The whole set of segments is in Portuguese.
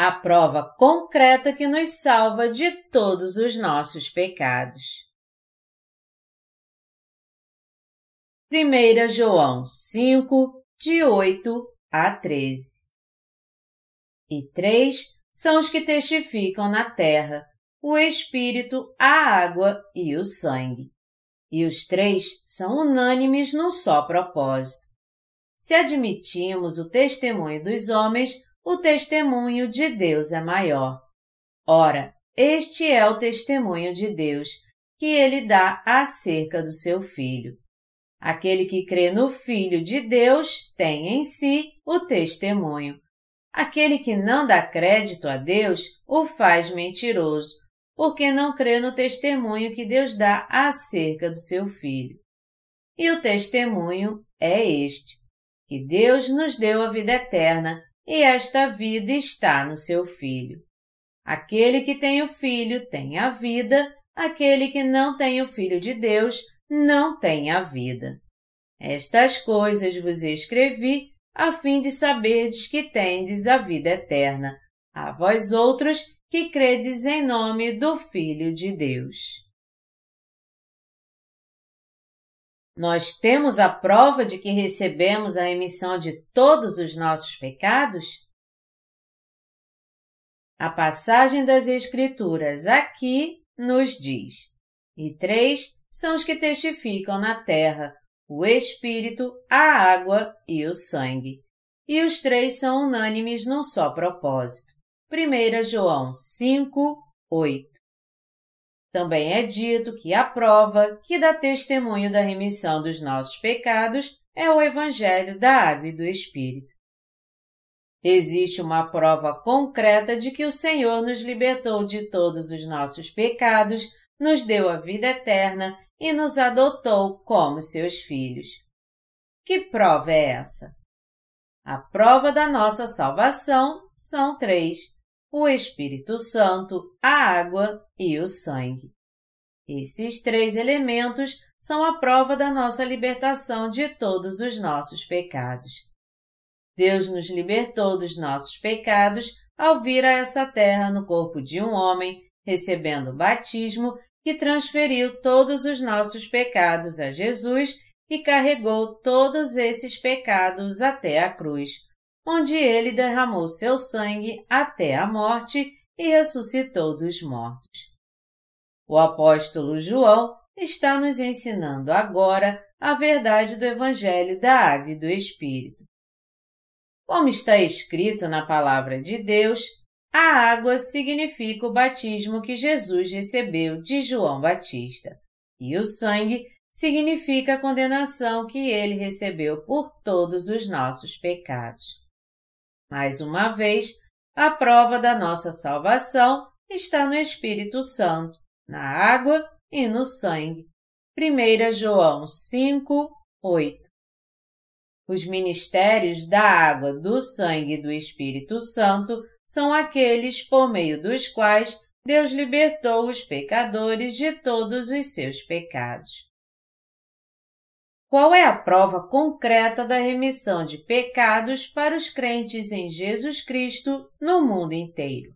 a prova concreta que nos salva de todos os nossos pecados. 1 João 5, de 8 a 13 E três são os que testificam na terra, o Espírito, a água e o sangue. E os três são unânimes num só propósito. Se admitimos o testemunho dos homens, o testemunho de Deus é maior. Ora, este é o testemunho de Deus, que ele dá acerca do seu Filho. Aquele que crê no Filho de Deus tem em si o testemunho. Aquele que não dá crédito a Deus o faz mentiroso, porque não crê no testemunho que Deus dá acerca do seu Filho. E o testemunho é este: que Deus nos deu a vida eterna e esta vida está no seu Filho. Aquele que tem o Filho tem a vida, aquele que não tem o Filho de Deus não tem a vida. Estas coisas vos escrevi a fim de saberdes que tendes a vida eterna, a vós outros que credes em nome do Filho de Deus. Nós temos a prova de que recebemos a remissão de todos os nossos pecados? A passagem das Escrituras aqui nos diz: E três são os que testificam na terra: o Espírito, a água e o sangue. E os três são unânimes num só propósito. 1 João 5, 8. Também é dito que a prova que dá testemunho da remissão dos nossos pecados é o Evangelho da Água e do Espírito. Existe uma prova concreta de que o Senhor nos libertou de todos os nossos pecados, nos deu a vida eterna e nos adotou como seus filhos. Que prova é essa? A prova da nossa salvação são três: o Espírito Santo, a água e o sangue. Esses três elementos são a prova da nossa libertação de todos os nossos pecados. Deus nos libertou dos nossos pecados ao vir a essa terra no corpo de um homem, recebendo o batismo que transferiu todos os nossos pecados a Jesus e carregou todos esses pecados até a cruz, onde ele derramou seu sangue até a morte e ressuscitou dos mortos. O apóstolo João está nos ensinando agora a verdade do Evangelho da Água e do Espírito. Como está escrito na Palavra de Deus, a água significa o batismo que Jesus recebeu de João Batista, e o sangue significa a condenação que ele recebeu por todos os nossos pecados. Mais uma vez, a prova da nossa salvação está no Espírito Santo, na água e no sangue. 1 João 5, 8 Os ministérios da água, do sangue e do Espírito Santo são aqueles por meio dos quais Deus libertou os pecadores de todos os seus pecados. Qual é a prova concreta da remissão de pecados para os crentes em Jesus Cristo no mundo inteiro?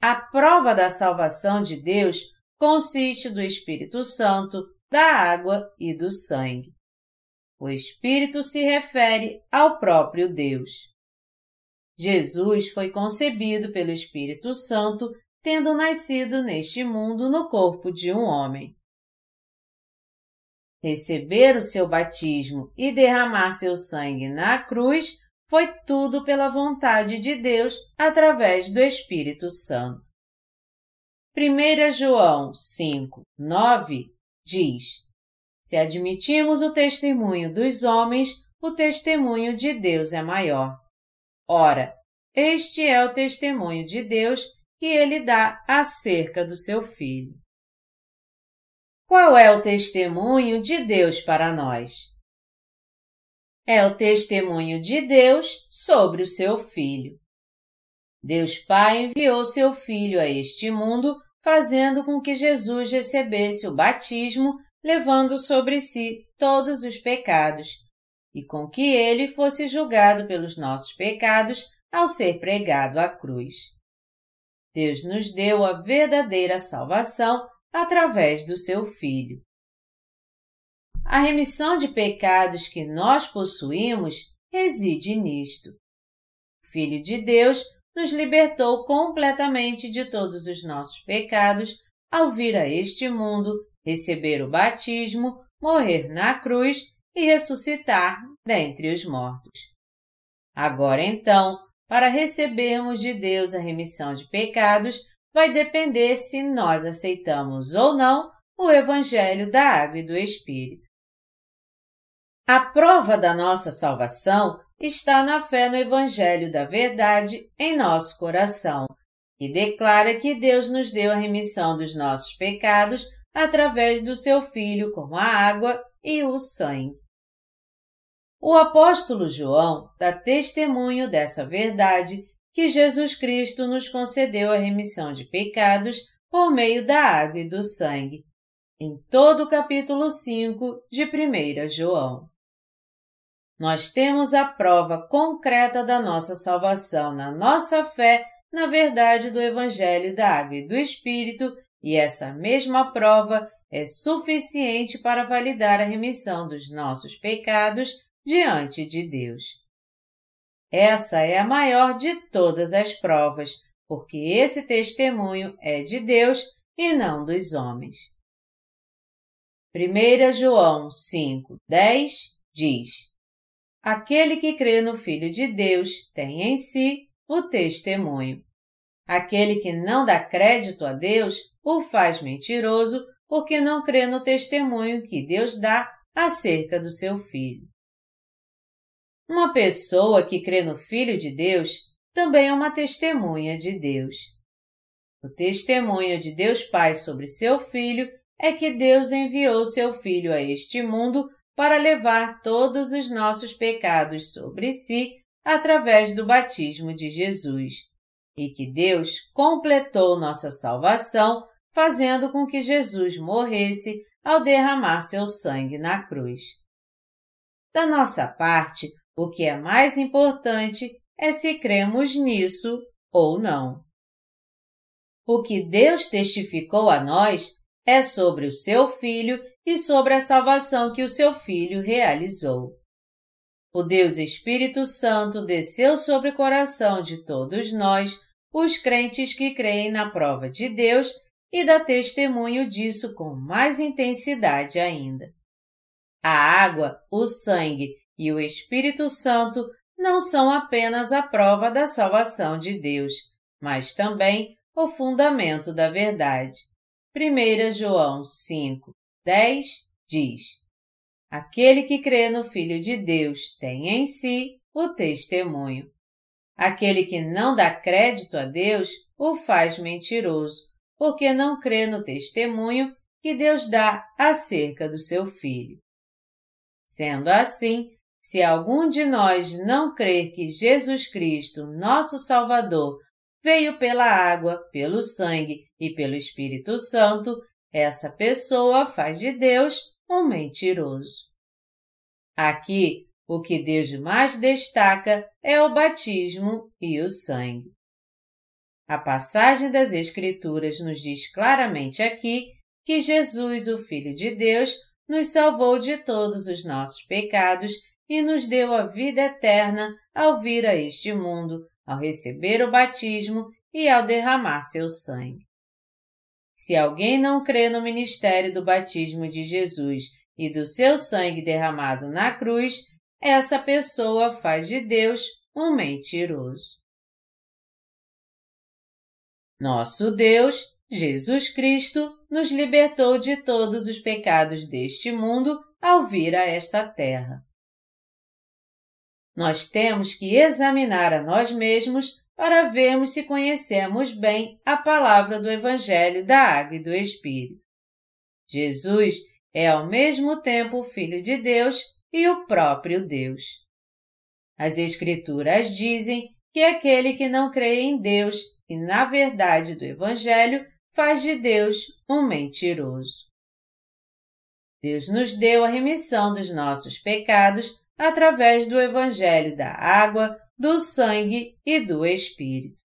A prova da salvação de Deus consiste do Espírito Santo, da água e do sangue. O Espírito se refere ao próprio Deus. Jesus foi concebido pelo Espírito Santo, tendo nascido neste mundo no corpo de um homem receber o seu batismo e derramar seu sangue na cruz foi tudo pela vontade de Deus através do Espírito Santo. 1 João 5, 9 diz: Se admitimos o testemunho dos homens, o testemunho de Deus é maior. Ora, este é o testemunho de Deus que ele dá acerca do seu Filho. Qual é o testemunho de Deus para nós? É o testemunho de Deus sobre o seu Filho. Deus Pai enviou seu Filho a este mundo, fazendo com que Jesus recebesse o batismo, levando sobre si todos os pecados, e com que ele fosse julgado pelos nossos pecados, ao ser pregado à cruz. Deus nos deu a verdadeira salvação através do seu Filho. A remissão de pecados que nós possuímos reside nisto. O Filho de Deus nos libertou completamente de todos os nossos pecados ao vir a este mundo, receber o batismo, morrer na cruz e ressuscitar dentre os mortos. Agora então, para recebermos de Deus a remissão de pecados, vai depender se nós aceitamos ou não o Evangelho da Água e do Espírito. A prova da nossa salvação está na fé no Evangelho da Verdade em nosso coração, que declara que Deus nos deu a remissão dos nossos pecados através do seu Filho com a água e o sangue. O apóstolo João dá testemunho dessa verdade que Jesus Cristo nos concedeu a remissão de pecados por meio da água e do sangue, em todo o capítulo 5 de 1 João. Nós temos a prova concreta da nossa salvação na nossa fé na verdade do Evangelho da Água e do Espírito, e essa mesma prova é suficiente para validar a remissão dos nossos pecados diante de Deus. Essa é a maior de todas as provas, porque esse testemunho é de Deus e não dos homens. 1 João 5, 10 diz: Aquele que crê no Filho de Deus tem em si o testemunho. Aquele que não dá crédito a Deus o faz mentiroso porque não crê no testemunho que Deus dá acerca do seu Filho. Uma pessoa que crê no Filho de Deus também é uma testemunha de Deus. O testemunho de Deus Pai sobre seu Filho é que Deus enviou seu Filho a este mundo para levar todos os nossos pecados sobre si através do batismo de Jesus, e que Deus completou nossa salvação fazendo com que Jesus morresse ao derramar seu sangue na cruz. Da nossa parte, o que é mais importante é se cremos nisso ou não. O que Deus testificou a nós é sobre o seu Filho e sobre a salvação que o seu Filho realizou. O Deus Espírito Santo desceu sobre o coração de todos nós, os crentes que creem na prova de Deus, e dá testemunho disso com mais intensidade ainda. A água, o sangue e o Espírito Santo não são apenas a prova da salvação de Deus, mas também o fundamento da verdade. 1 João 5, 10 diz: Aquele que crê no Filho de Deus tem em si o testemunho. Aquele que não dá crédito a Deus o faz mentiroso, porque não crê no testemunho que Deus dá acerca do seu Filho. Sendo assim, se algum de nós não crer que Jesus Cristo, nosso Salvador, veio pela água, pelo sangue e pelo Espírito Santo, essa pessoa faz de Deus um mentiroso. Aqui, o que Deus mais destaca é o batismo e o sangue. A passagem das Escrituras nos diz claramente aqui que Jesus, o Filho de Deus, nos salvou de todos os nossos pecados e nos deu a vida eterna ao vir a este mundo ao receber o batismo e ao derramar seu sangue. Se alguém não crê no ministério do batismo de Jesus e do seu sangue derramado na cruz, essa pessoa faz de Deus um mentiroso. Nosso Deus, Jesus Cristo, nos libertou de todos os pecados deste mundo ao vir a esta terra. Nós temos que examinar a nós mesmos para vermos se conhecemos bem a palavra do Evangelho da Água e do Espírito. Jesus é ao mesmo tempo o Filho de Deus e o próprio Deus. As Escrituras dizem que aquele que não crê em Deus e na verdade do Evangelho faz de Deus um mentiroso. Deus nos deu a remissão dos nossos pecados através do Evangelho da água, do sangue e do Espírito.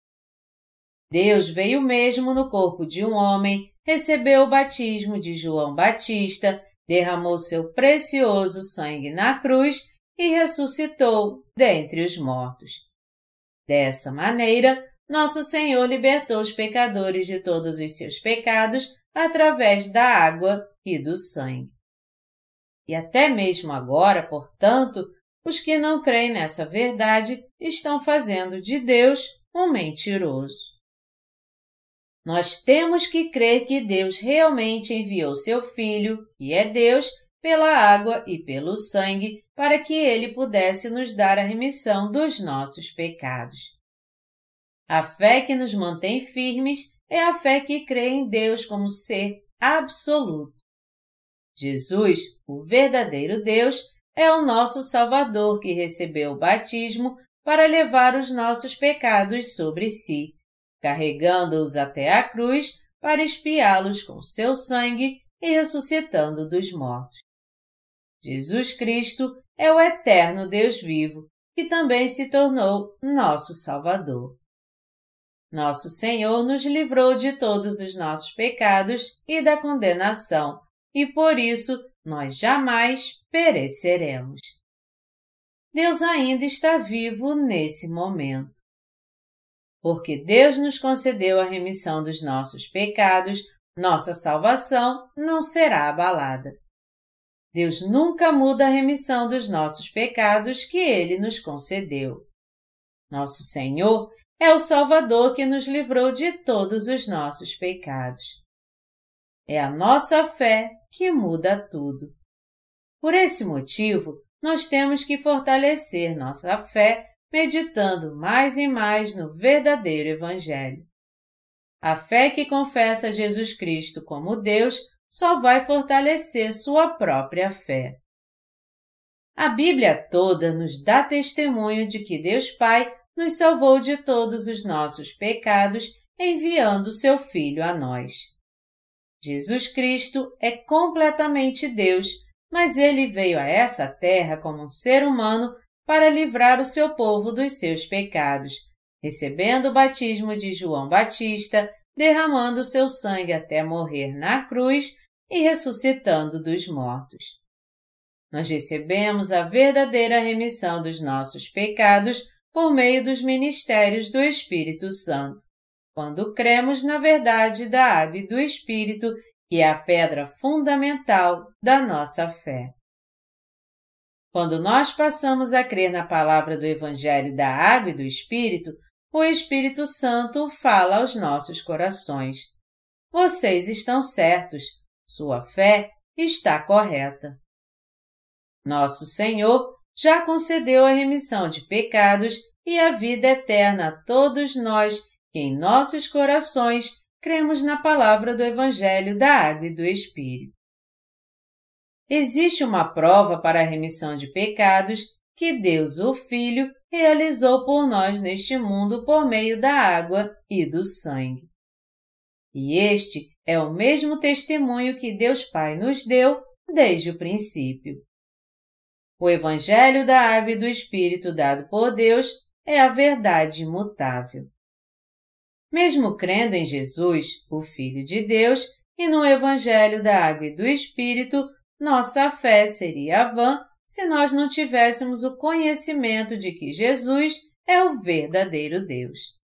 Deus veio mesmo no corpo de um homem, recebeu o batismo de João Batista, derramou seu precioso sangue na cruz e ressuscitou dentre os mortos. Dessa maneira, nosso Senhor libertou os pecadores de todos os seus pecados através da água e do sangue. E até mesmo agora, portanto, os que não creem nessa verdade estão fazendo de Deus um mentiroso. Nós temos que crer que Deus realmente enviou seu Filho, que é Deus, pela água e pelo sangue, para que ele pudesse nos dar a remissão dos nossos pecados. A fé que nos mantém firmes é a fé que crê em Deus como ser absoluto. Jesus, o verdadeiro Deus, é o nosso Salvador que recebeu o batismo para levar os nossos pecados sobre si, carregando-os até a cruz para espiá-los com seu sangue e ressuscitando dos mortos. Jesus Cristo é o eterno Deus vivo, que também se tornou nosso Salvador. Nosso Senhor nos livrou de todos os nossos pecados e da condenação, e por isso nós jamais pereceremos. Deus ainda está vivo nesse momento. Porque Deus nos concedeu a remissão dos nossos pecados, nossa salvação não será abalada. Deus nunca muda a remissão dos nossos pecados que Ele nos concedeu. Nosso Senhor é o Salvador que nos livrou de todos os nossos pecados. É a nossa fé que muda tudo. Por esse motivo, nós temos que fortalecer nossa fé meditando mais e mais no verdadeiro Evangelho. A fé que confessa Jesus Cristo como Deus só vai fortalecer sua própria fé. A Bíblia toda nos dá testemunho de que Deus Pai nos salvou de todos os nossos pecados, enviando seu Filho a nós. Jesus Cristo é completamente Deus, mas ele veio a essa terra como um ser humano para livrar o seu povo dos seus pecados, recebendo o batismo de João Batista, derramando seu sangue até morrer na cruz e ressuscitando dos mortos. Nós recebemos a verdadeira remissão dos nossos pecados por meio dos ministérios do Espírito Santo, quando cremos na verdade da água e do Espírito, que é a pedra fundamental da nossa fé. Quando nós passamos a crer na palavra do Evangelho da água e do Espírito, o Espírito Santo fala aos nossos corações. Vocês estão certos, sua fé está correta. Nosso Senhor já concedeu a remissão de pecados e a vida eterna a todos nós que em nossos corações cremos na palavra do Evangelho da Água e do Espírito. Existe uma prova para a remissão de pecados que Deus, o Filho, realizou por nós neste mundo por meio da água e do sangue. E este é o mesmo testemunho que Deus Pai nos deu desde o princípio. O Evangelho da Água e do Espírito dado por Deus é a verdade imutável. Mesmo crendo em Jesus, o Filho de Deus, e no Evangelho da Água e do Espírito, nossa fé seria vã se nós não tivéssemos o conhecimento de que Jesus é o verdadeiro Deus.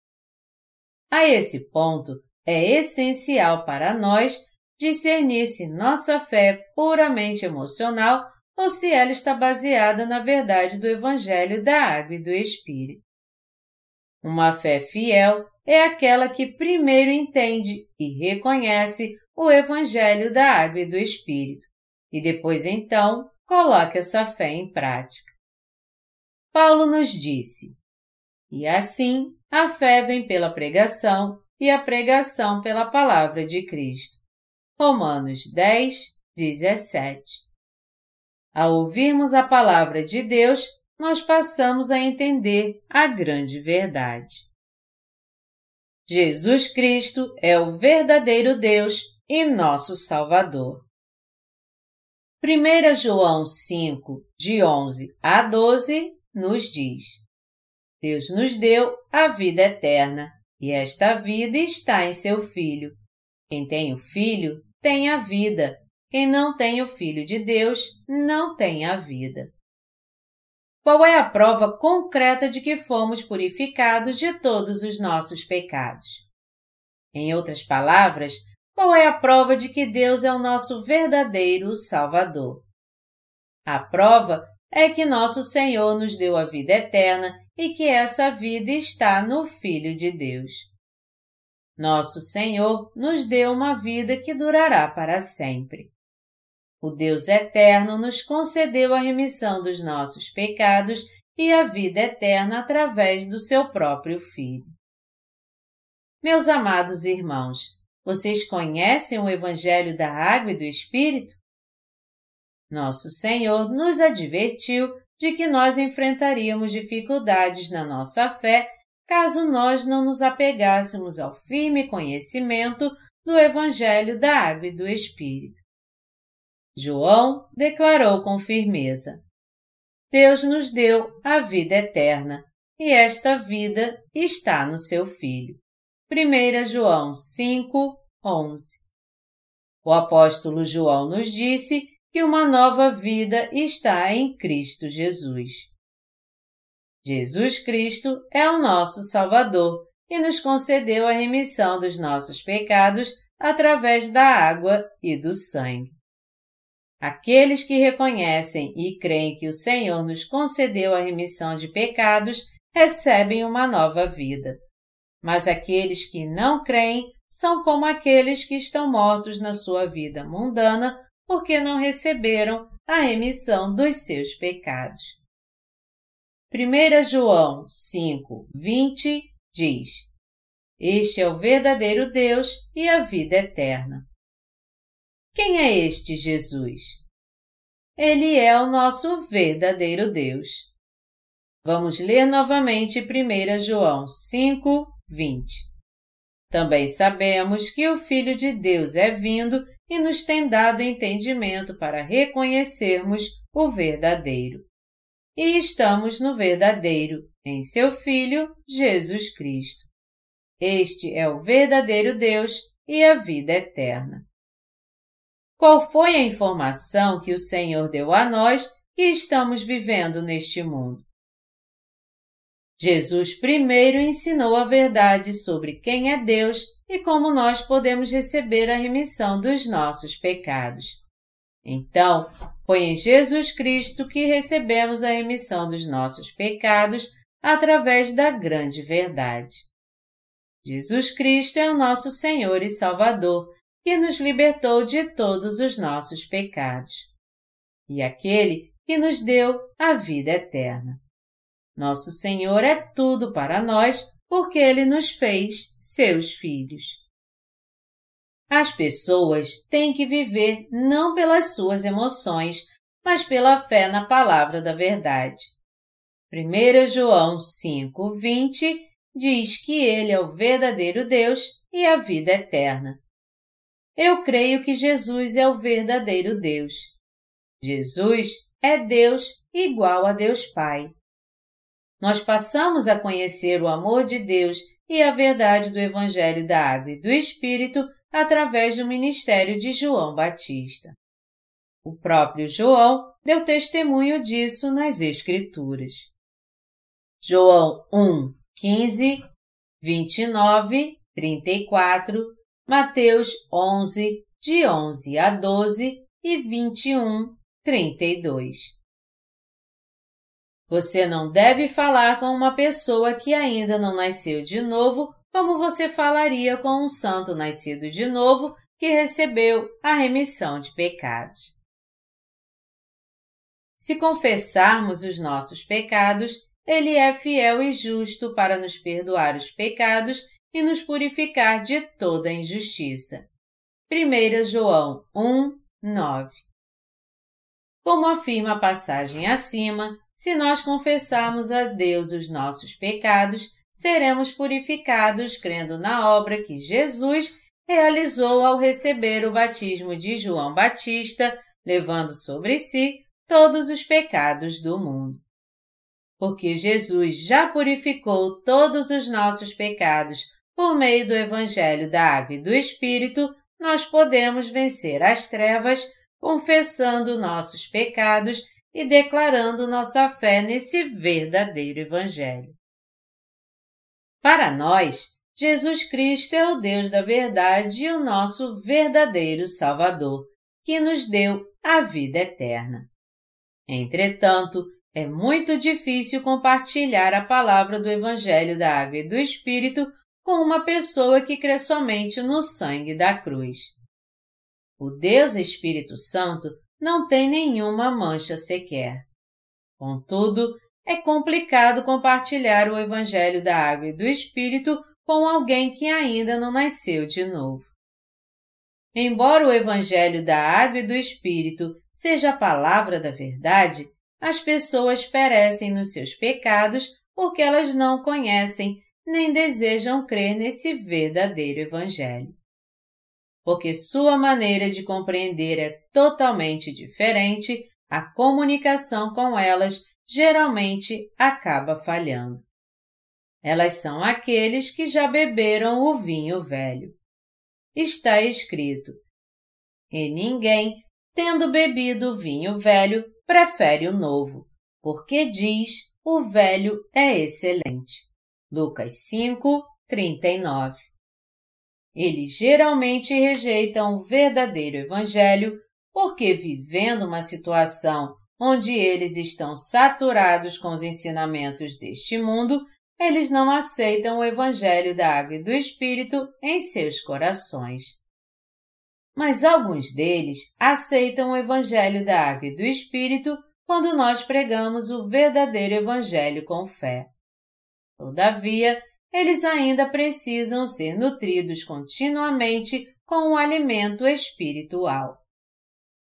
A esse ponto, é essencial para nós discernir se nossa fé puramente emocional ou se ela está baseada na verdade do Evangelho da Água e do Espírito. Uma fé fiel é aquela que primeiro entende e reconhece o Evangelho da Água e do Espírito, e depois então coloca essa fé em prática. Paulo nos disse: E assim a fé vem pela pregação, e a pregação pela palavra de Cristo. Romanos 10, 17. Ao ouvirmos a palavra de Deus, nós passamos a entender a grande verdade. Jesus Cristo é o verdadeiro Deus e nosso Salvador. 1 João 5, de 11 a 12, nos diz: Deus nos deu a vida eterna, e esta vida está em seu Filho. Quem tem o Filho tem a vida. Quem não tem o Filho de Deus não tem a vida. Qual é a prova concreta de que fomos purificados de todos os nossos pecados? Em outras palavras, qual é a prova de que Deus é o nosso verdadeiro Salvador? A prova é que nosso Senhor nos deu a vida eterna e que essa vida está no Filho de Deus. Nosso Senhor nos deu uma vida que durará para sempre. O Deus eterno nos concedeu a remissão dos nossos pecados e a vida eterna através do seu próprio Filho. Meus amados irmãos, vocês conhecem o Evangelho da Água e do Espírito? Nosso Senhor nos advertiu de que nós enfrentaríamos dificuldades na nossa fé caso nós não nos apegássemos ao firme conhecimento do Evangelho da Água e do Espírito. João declarou com firmeza: Deus nos deu a vida eterna, e esta vida está no seu Filho. 1 João 5, 11 O apóstolo João nos disse que uma nova vida está em Cristo Jesus. Jesus Cristo é o nosso Salvador e nos concedeu a remissão dos nossos pecados através da água e do sangue. Aqueles que reconhecem e creem que o Senhor nos concedeu a remissão de pecados recebem uma nova vida. Mas aqueles que não creem são como aqueles que estão mortos na sua vida mundana porque não receberam a remissão dos seus pecados. 1 João 5, 20 diz: Este é o verdadeiro Deus e a vida eterna. Quem é este Jesus? Ele é o nosso verdadeiro Deus. Vamos ler novamente 1 João 5, 20. Também sabemos que o Filho de Deus é vindo e nos tem dado entendimento para reconhecermos o verdadeiro. E estamos no verdadeiro, em seu Filho, Jesus Cristo. Este é o verdadeiro Deus e a vida eterna. Qual foi a informação que o Senhor deu a nós que estamos vivendo neste mundo? Jesus primeiro ensinou a verdade sobre quem é Deus e como nós podemos receber a remissão dos nossos pecados. Então, foi em Jesus Cristo que recebemos a remissão dos nossos pecados através da grande verdade. Jesus Cristo é o nosso Senhor e Salvador que nos libertou de todos os nossos pecados, e aquele que nos deu a vida eterna. Nosso Senhor é tudo para nós porque ele nos fez seus filhos. As pessoas têm que viver não pelas suas emoções, mas pela fé na palavra da verdade. 1 João 5:20 diz que ele é o verdadeiro Deus e a vida eterna. Eu creio que Jesus é o verdadeiro Deus. Jesus é Deus igual a Deus Pai. Nós passamos a conhecer o amor de Deus e a verdade do Evangelho da Água e do Espírito através do ministério de João Batista. O próprio João deu testemunho disso nas Escrituras. João 1, 15, 29, 34 Mateus 11, de 11 a 12 e 21, 32. Você não deve falar com uma pessoa que ainda não nasceu de novo como você falaria com um santo nascido de novo que recebeu a remissão de pecados. Se confessarmos os nossos pecados, Ele é fiel e justo para nos perdoar os pecados e nos purificar de toda injustiça. 1 João 1, 9 Como afirma a passagem acima, se nós confessarmos a Deus os nossos pecados, seremos purificados crendo na obra que Jesus realizou ao receber o batismo de João Batista, levando sobre si todos os pecados do mundo. porque Jesus já purificou todos os nossos pecados por meio do Evangelho da Água e do Espírito, nós podemos vencer as trevas confessando nossos pecados e declarando nossa fé nesse verdadeiro Evangelho. Para nós, Jesus Cristo é o Deus da verdade e o nosso verdadeiro Salvador, que nos deu a vida eterna. Entretanto, é muito difícil compartilhar a palavra do Evangelho da Água e do Espírito com uma pessoa que crê somente no sangue da cruz. O Deus Espírito Santo não tem nenhuma mancha sequer. Contudo, é complicado compartilhar o Evangelho da Água e do Espírito com alguém que ainda não nasceu de novo. Embora o Evangelho da Água e do Espírito seja a palavra da verdade, as pessoas perecem nos seus pecados porque elas não conhecem nem desejam crer nesse verdadeiro Evangelho. Porque sua maneira de compreender é totalmente diferente, a comunicação com elas geralmente acaba falhando. Elas são aqueles que já beberam o vinho velho. Está escrito: E ninguém, tendo bebido o vinho velho, prefere o novo, porque diz: o velho é excelente. Lucas 5, 39. Eles geralmente rejeitam o verdadeiro Evangelho porque, vivendo uma situação onde eles estão saturados com os ensinamentos deste mundo, eles não aceitam o Evangelho da Água e do Espírito em seus corações. Mas alguns deles aceitam o Evangelho da Água e do Espírito quando nós pregamos o verdadeiro Evangelho com fé. Todavia, eles ainda precisam ser nutridos continuamente com o alimento espiritual.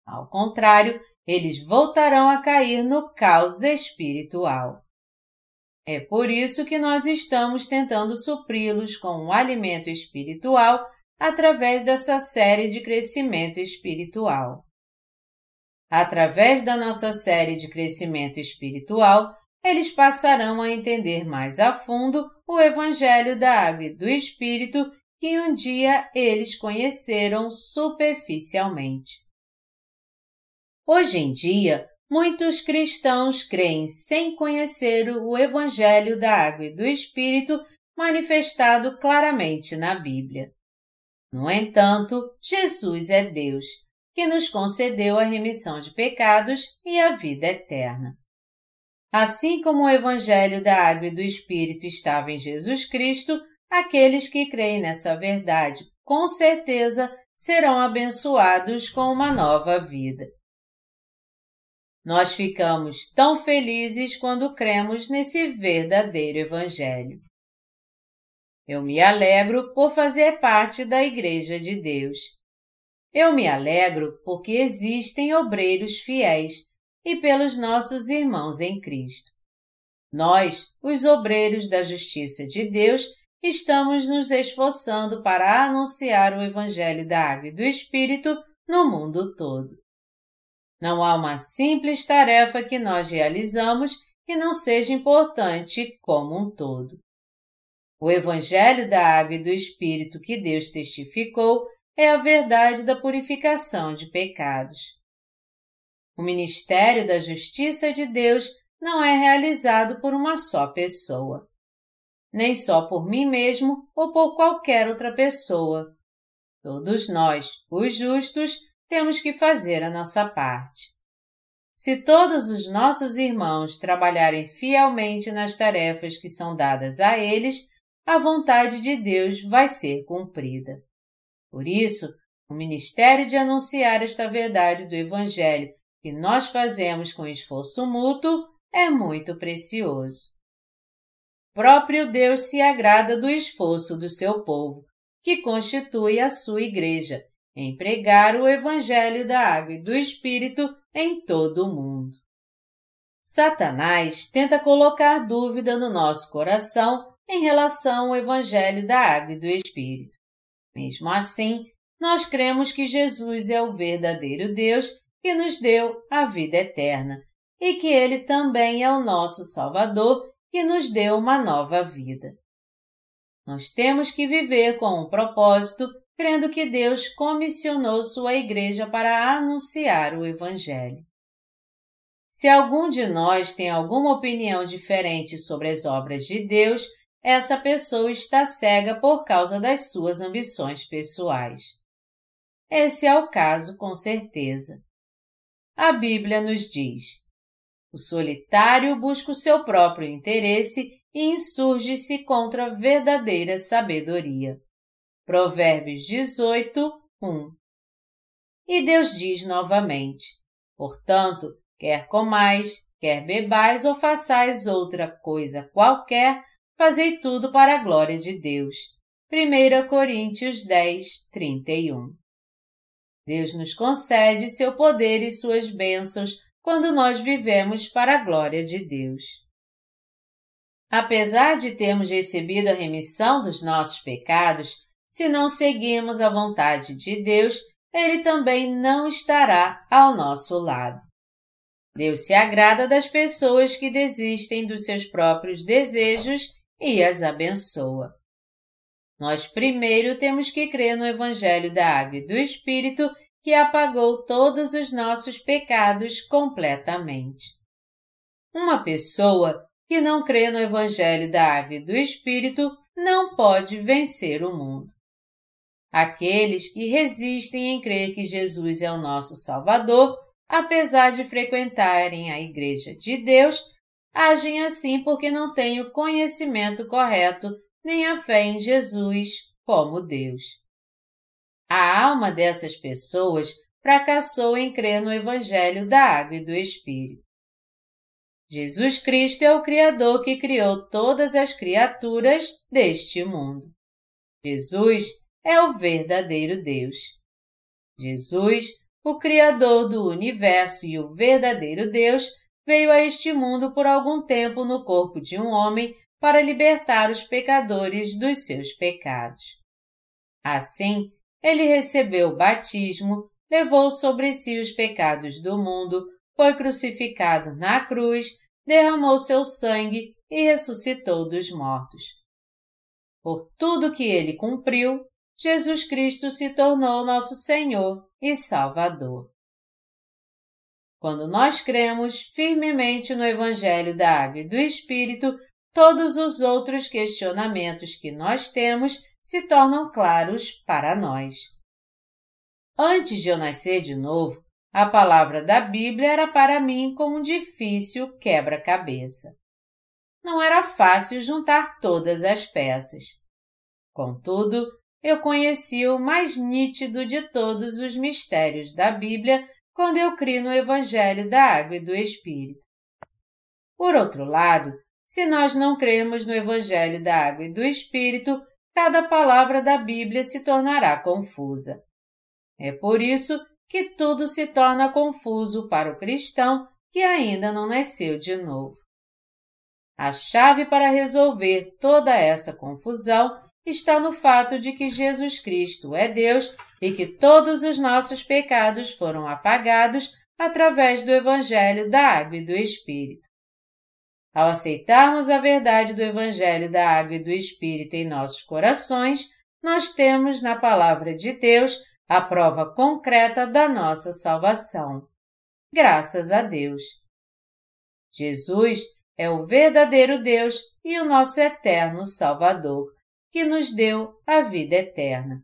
Ao contrário, eles voltarão a cair no caos espiritual. É por isso que nós estamos tentando supri-los com um alimento espiritual através dessa série de crescimento espiritual. Através da nossa série de crescimento espiritual, eles passarão a entender mais a fundo o Evangelho da Água e do Espírito que um dia eles conheceram superficialmente. Hoje em dia, muitos cristãos creem sem conhecer o Evangelho da Água e do Espírito manifestado claramente na Bíblia. No entanto, Jesus é Deus, que nos concedeu a remissão de pecados e a vida eterna. Assim como o Evangelho da Água e do Espírito estava em Jesus Cristo, aqueles que creem nessa verdade, com certeza, serão abençoados com uma nova vida. Nós ficamos tão felizes quando cremos nesse verdadeiro Evangelho. Eu me alegro por fazer parte da Igreja de Deus. Eu me alegro porque existem obreiros fiéis e pelos nossos irmãos em Cristo. Nós, os obreiros da justiça de Deus, estamos nos esforçando para anunciar o Evangelho da Água e do Espírito no mundo todo. Não há uma simples tarefa que nós realizamos que não seja importante como um todo. O Evangelho da Água e do Espírito que Deus testificou é a verdade da purificação de pecados. O ministério da justiça de Deus não é realizado por uma só pessoa, nem só por mim mesmo ou por qualquer outra pessoa. Todos nós, os justos, temos que fazer a nossa parte. Se todos os nossos irmãos trabalharem fielmente nas tarefas que são dadas a eles, a vontade de Deus vai ser cumprida. Por isso, o ministério de anunciar esta verdade do Evangelho que nós fazemos com esforço mútuo é muito precioso. Próprio Deus se agrada do esforço do seu povo, que constitui a sua igreja, em pregar o Evangelho da Água e do Espírito em todo o mundo. Satanás tenta colocar dúvida no nosso coração em relação ao Evangelho da Água e do Espírito. Mesmo assim, nós cremos que Jesus é o verdadeiro Deus que nos deu a vida eterna e que Ele também é o nosso Salvador que nos deu uma nova vida. Nós temos que viver com um propósito, crendo que Deus comissionou sua igreja para anunciar o Evangelho. Se algum de nós tem alguma opinião diferente sobre as obras de Deus, essa pessoa está cega por causa das suas ambições pessoais. Esse é o caso, com certeza. A Bíblia nos diz: o solitário busca o seu próprio interesse e insurge-se contra a verdadeira sabedoria. Provérbios 18, 1. E Deus diz novamente: Portanto, quer comais, quer bebais ou façais outra coisa qualquer, fazei tudo para a glória de Deus. 1 Coríntios 10, 31. Deus nos concede seu poder e suas bênçãos quando nós vivemos para a glória de Deus. Apesar de termos recebido a remissão dos nossos pecados, se não seguirmos a vontade de Deus, Ele também não estará ao nosso lado. Deus se agrada das pessoas que desistem dos seus próprios desejos e as abençoa. Nós primeiro temos que crer no Evangelho da Água e do Espírito que apagou todos os nossos pecados completamente. Uma pessoa que não crê no Evangelho da Água e do Espírito não pode vencer o mundo. Aqueles que resistem em crer que Jesus é o nosso Salvador apesar de frequentarem a Igreja de Deus, agem assim porque não têm o conhecimento correto nem a fé em Jesus como Deus. A alma dessas pessoas fracassou em crer no Evangelho da Água e do Espírito. Jesus Cristo é o Criador que criou todas as criaturas deste mundo. Jesus é o verdadeiro Deus. Jesus o Criador do universo e o verdadeiro Deus, veio a este mundo por algum tempo no corpo de um homem para libertar os pecadores dos seus pecados. Assim, ele recebeu o batismo, levou sobre si os pecados do mundo, foi crucificado na cruz, derramou seu sangue e ressuscitou dos mortos. Por tudo que ele cumpriu, Jesus Cristo se tornou nosso Senhor e Salvador. Quando nós cremos firmemente no Evangelho da Água e do Espírito, todos os outros questionamentos que nós temos se tornam claros para nós. Antes de eu nascer de novo, a palavra da Bíblia era para mim como um difícil quebra-cabeça. Não era fácil juntar todas as peças. Contudo, eu conheci o mais nítido de todos os mistérios da Bíblia quando eu criei no Evangelho da Água e do Espírito. Por outro lado, se nós não cremos no Evangelho da Água e do Espírito, cada palavra da Bíblia se tornará confusa. É por isso que tudo se torna confuso para o cristão que ainda não nasceu de novo. A chave para resolver toda essa confusão está no fato de que Jesus Cristo é Deus e que todos os nossos pecados foram apagados através do Evangelho da Água e do Espírito. Ao aceitarmos a verdade do Evangelho da Água e do Espírito em nossos corações, nós temos na Palavra de Deus a prova concreta da nossa salvação. Graças a Deus. Jesus é o verdadeiro Deus e o nosso eterno Salvador que nos deu a vida eterna.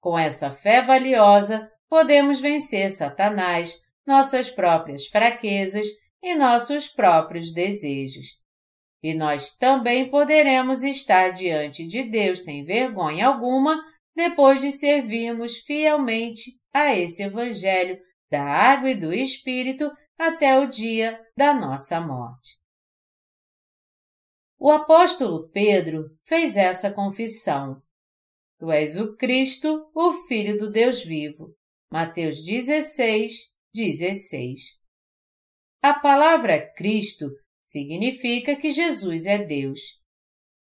Com essa fé valiosa, podemos vencer Satanás, nossas próprias fraquezas e nossos próprios desejos. E nós também poderemos estar diante de Deus sem vergonha alguma depois de servirmos fielmente a esse Evangelho da água e do Espírito até o dia da nossa morte. O apóstolo Pedro fez essa confissão. Tu és o Cristo, o Filho do Deus vivo. Mateus 16, 16. A palavra Cristo significa que Jesus é Deus.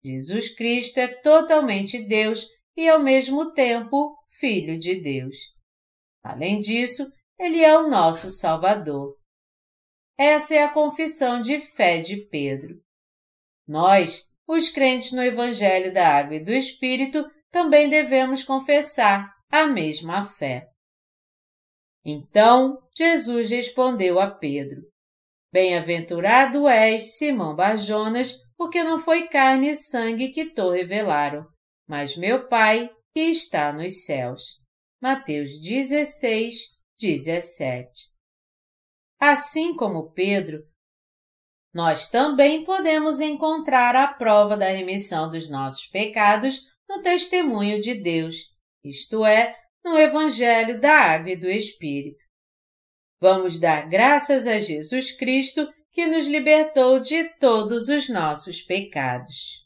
Jesus Cristo é totalmente Deus e ao mesmo tempo Filho de Deus. Além disso, ele é o nosso Salvador. Essa é a confissão de fé de Pedro. Nós, os crentes no Evangelho da Água e do Espírito, também devemos confessar a mesma fé. Então Jesus respondeu a Pedro: Bem-aventurado és, Simão Barjonas, porque não foi carne e sangue que te revelaram, mas meu Pai que está nos céus. Mateus 16, 17. Assim como Pedro, nós também podemos encontrar a prova da remissão dos nossos pecados no testemunho de Deus, isto é, no Evangelho da Água e do Espírito. Vamos dar graças a Jesus Cristo que nos libertou de todos os nossos pecados.